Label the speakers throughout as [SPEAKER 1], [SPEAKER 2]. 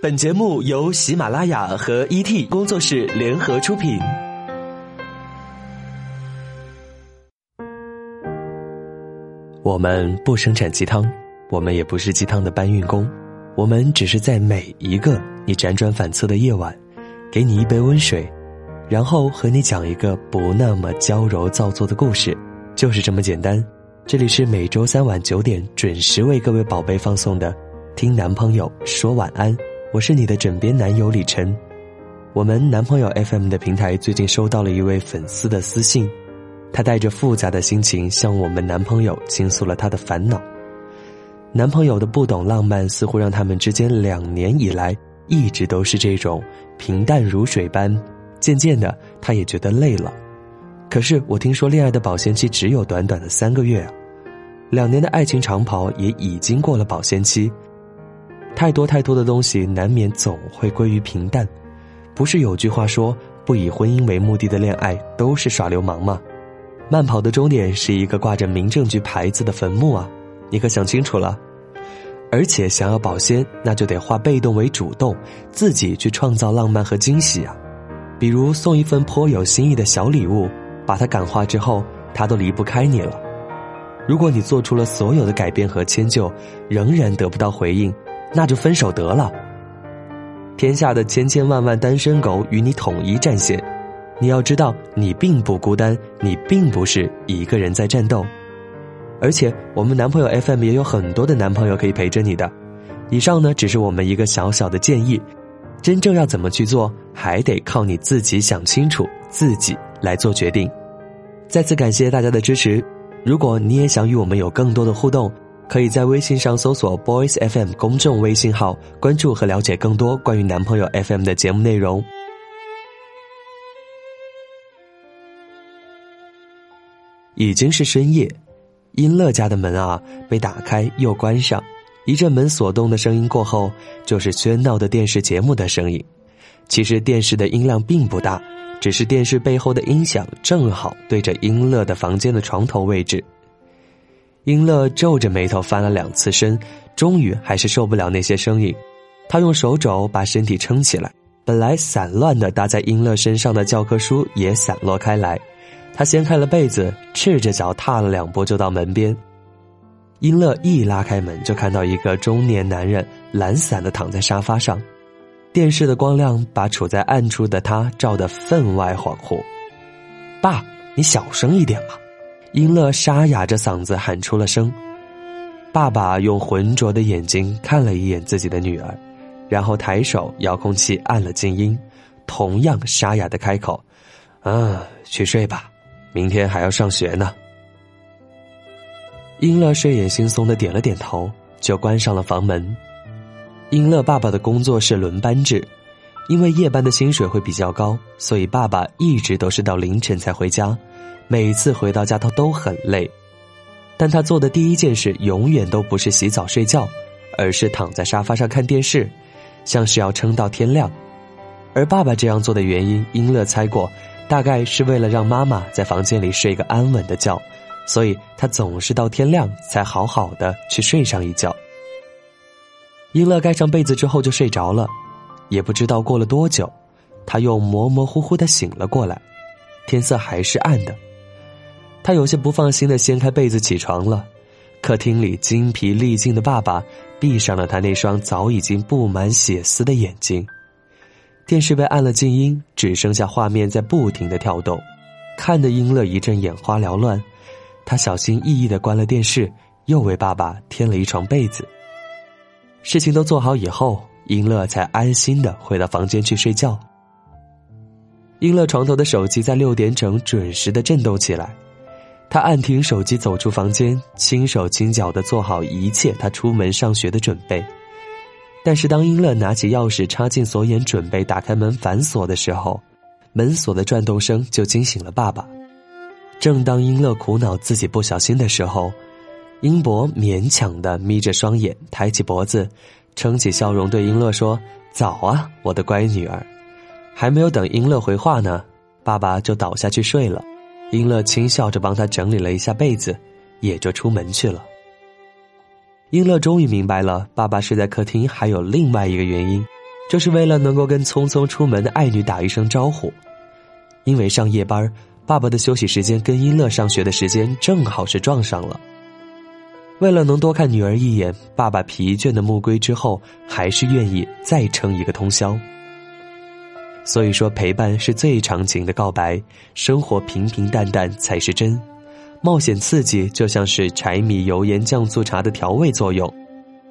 [SPEAKER 1] 本节目由喜马拉雅和 ET 工作室联合出品。我们不生产鸡汤，我们也不是鸡汤的搬运工，我们只是在每一个你辗转反侧的夜晚，给你一杯温水，然后和你讲一个不那么娇柔造作的故事，就是这么简单。这里是每周三晚九点准时为各位宝贝放送的《听男朋友说晚安》。我是你的枕边男友李晨，我们男朋友 FM 的平台最近收到了一位粉丝的私信，他带着复杂的心情向我们男朋友倾诉了他的烦恼。男朋友的不懂浪漫，似乎让他们之间两年以来一直都是这种平淡如水般。渐渐的，他也觉得累了。可是我听说恋爱的保鲜期只有短短的三个月，两年的爱情长跑也已经过了保鲜期。太多太多的东西，难免总会归于平淡。不是有句话说“不以婚姻为目的的恋爱都是耍流氓”吗？慢跑的终点是一个挂着民政局牌子的坟墓啊！你可想清楚了？而且想要保鲜，那就得化被动为主动，自己去创造浪漫和惊喜啊！比如送一份颇有新意的小礼物，把它感化之后，他都离不开你了。如果你做出了所有的改变和迁就，仍然得不到回应。那就分手得了。天下的千千万万单身狗与你统一战线，你要知道，你并不孤单，你并不是一个人在战斗。而且，我们男朋友 FM 也有很多的男朋友可以陪着你的。以上呢，只是我们一个小小的建议，真正要怎么去做，还得靠你自己想清楚，自己来做决定。再次感谢大家的支持，如果你也想与我们有更多的互动。可以在微信上搜索 “boys FM” 公众微信号，关注和了解更多关于男朋友 FM 的节目内容。已经是深夜，英乐家的门啊被打开又关上，一阵门锁动的声音过后，就是喧闹的电视节目的声音。其实电视的音量并不大，只是电视背后的音响正好对着英乐的房间的床头位置。英乐皱着眉头翻了两次身，终于还是受不了那些声音。他用手肘把身体撑起来，本来散乱的搭在英乐身上的教科书也散落开来。他掀开了被子，赤着脚踏了两步就到门边。英乐一拉开门，就看到一个中年男人懒散的躺在沙发上，电视的光亮把处在暗处的他照得分外恍惚。爸，你小声一点嘛。英乐沙哑着嗓子喊出了声，爸爸用浑浊的眼睛看了一眼自己的女儿，然后抬手遥控器按了静音，同样沙哑的开口：“啊，去睡吧，明天还要上学呢。”英乐睡眼惺忪的点了点头，就关上了房门。英乐爸爸的工作是轮班制，因为夜班的薪水会比较高，所以爸爸一直都是到凌晨才回家。每次回到家，他都很累，但他做的第一件事永远都不是洗澡睡觉，而是躺在沙发上看电视，像是要撑到天亮。而爸爸这样做的原因，英乐猜过，大概是为了让妈妈在房间里睡个安稳的觉，所以他总是到天亮才好好的去睡上一觉。英乐盖上被子之后就睡着了，也不知道过了多久，他又模模糊糊的醒了过来，天色还是暗的。他有些不放心的掀开被子起床了，客厅里精疲力尽的爸爸闭上了他那双早已经布满血丝的眼睛，电视被按了静音，只剩下画面在不停的跳动，看得英乐一阵眼花缭乱。他小心翼翼的关了电视，又为爸爸添了一床被子。事情都做好以后，英乐才安心的回到房间去睡觉。英乐床头的手机在六点整准时的震动起来。他按停手机，走出房间，轻手轻脚的做好一切他出门上学的准备。但是，当英乐拿起钥匙插进锁眼，准备打开门反锁的时候，门锁的转动声就惊醒了爸爸。正当英乐苦恼自己不小心的时候，英博勉强的眯着双眼，抬起脖子，撑起笑容对英乐说：“早啊，我的乖女儿。”还没有等英乐回话呢，爸爸就倒下去睡了。英乐轻笑着帮他整理了一下被子，也就出门去了。英乐终于明白了，爸爸睡在客厅还有另外一个原因，就是为了能够跟匆匆出门的爱女打一声招呼。因为上夜班，爸爸的休息时间跟英乐上学的时间正好是撞上了。为了能多看女儿一眼，爸爸疲倦的暮归之后，还是愿意再撑一个通宵。所以说，陪伴是最长情的告白。生活平平淡淡才是真，冒险刺激就像是柴米油盐酱醋茶的调味作用。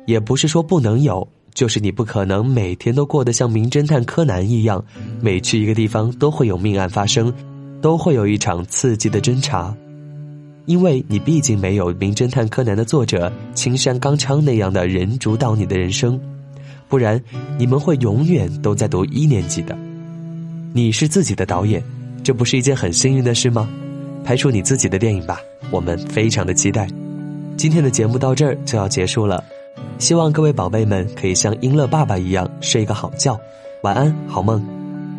[SPEAKER 1] 也不是说不能有，就是你不可能每天都过得像名侦探柯南一样，每去一个地方都会有命案发生，都会有一场刺激的侦查。因为你毕竟没有《名侦探柯南》的作者青山刚昌那样的人主导你的人生，不然你们会永远都在读一年级的。你是自己的导演，这不是一件很幸运的事吗？拍出你自己的电影吧，我们非常的期待。今天的节目到这儿就要结束了，希望各位宝贝们可以像英乐爸爸一样睡个好觉，晚安，好梦。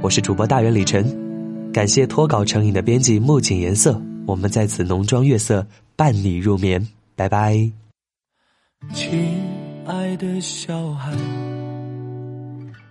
[SPEAKER 1] 我是主播大人李晨，感谢脱稿成瘾的编辑木槿颜色。我们在此浓妆月色伴你入眠，拜拜。
[SPEAKER 2] 亲爱的小孩，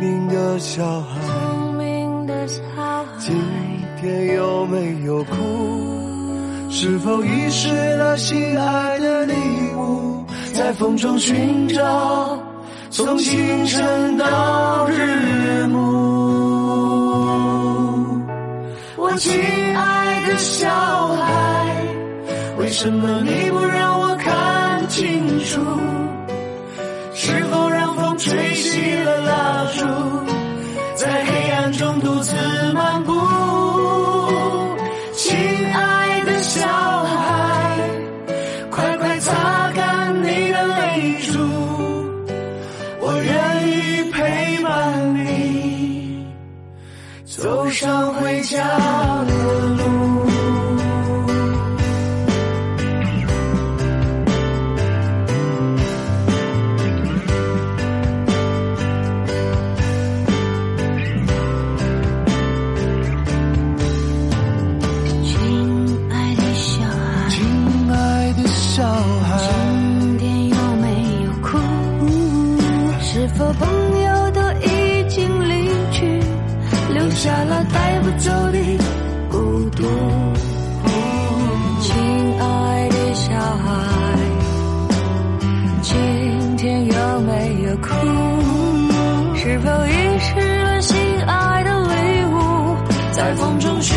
[SPEAKER 2] 明的小孩，
[SPEAKER 3] 聪明的小孩，
[SPEAKER 2] 今天有没有哭？是否遗失了心爱的礼物，在风中寻找，从清晨到日暮。我亲爱的小孩，为什么你不让我看清楚？吹熄了蜡烛，的
[SPEAKER 3] 哭？是否遗失了心爱的礼物，在风中寻